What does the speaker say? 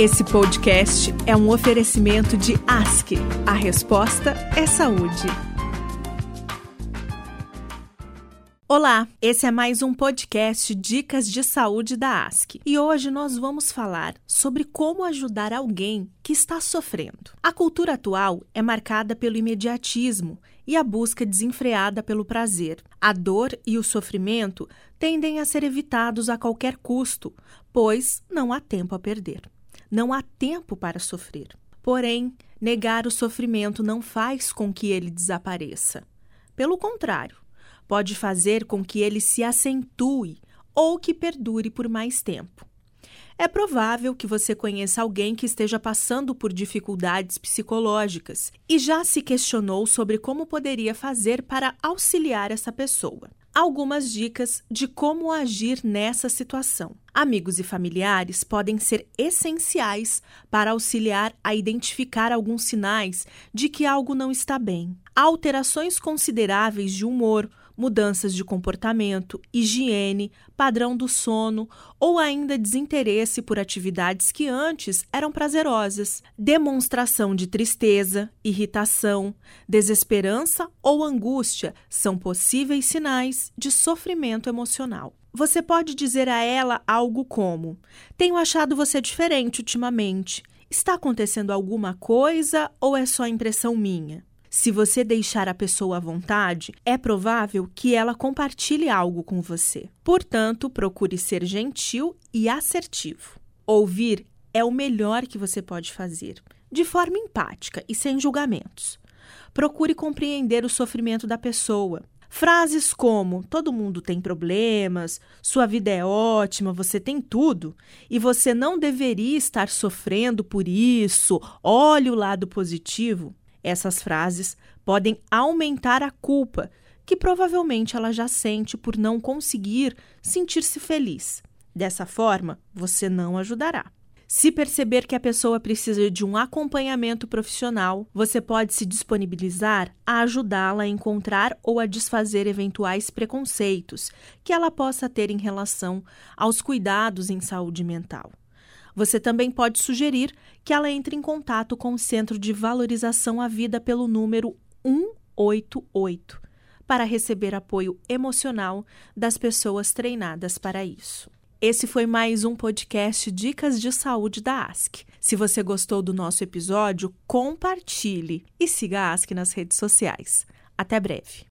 Esse podcast é um oferecimento de ASC. A resposta é saúde. Olá, esse é mais um podcast Dicas de Saúde da ASC e hoje nós vamos falar sobre como ajudar alguém que está sofrendo. A cultura atual é marcada pelo imediatismo e a busca desenfreada pelo prazer. A dor e o sofrimento tendem a ser evitados a qualquer custo, pois não há tempo a perder. Não há tempo para sofrer. Porém, negar o sofrimento não faz com que ele desapareça. Pelo contrário, pode fazer com que ele se acentue ou que perdure por mais tempo. É provável que você conheça alguém que esteja passando por dificuldades psicológicas e já se questionou sobre como poderia fazer para auxiliar essa pessoa. Algumas dicas de como agir nessa situação. Amigos e familiares podem ser essenciais para auxiliar a identificar alguns sinais de que algo não está bem. Alterações consideráveis de humor mudanças de comportamento, higiene, padrão do sono ou ainda desinteresse por atividades que antes eram prazerosas, demonstração de tristeza, irritação, desesperança ou angústia são possíveis sinais de sofrimento emocional. Você pode dizer a ela algo como: Tenho achado você diferente ultimamente. Está acontecendo alguma coisa ou é só impressão minha? Se você deixar a pessoa à vontade, é provável que ela compartilhe algo com você. Portanto, procure ser gentil e assertivo. Ouvir é o melhor que você pode fazer, de forma empática e sem julgamentos. Procure compreender o sofrimento da pessoa. Frases como todo mundo tem problemas, sua vida é ótima, você tem tudo e você não deveria estar sofrendo por isso, olhe o lado positivo, essas frases podem aumentar a culpa que provavelmente ela já sente por não conseguir sentir-se feliz. Dessa forma, você não ajudará. Se perceber que a pessoa precisa de um acompanhamento profissional, você pode se disponibilizar a ajudá-la a encontrar ou a desfazer eventuais preconceitos que ela possa ter em relação aos cuidados em saúde mental. Você também pode sugerir que ela entre em contato com o Centro de Valorização à Vida pelo número 188 para receber apoio emocional das pessoas treinadas para isso. Esse foi mais um podcast Dicas de Saúde da ASC. Se você gostou do nosso episódio, compartilhe e siga a ASC nas redes sociais. Até breve.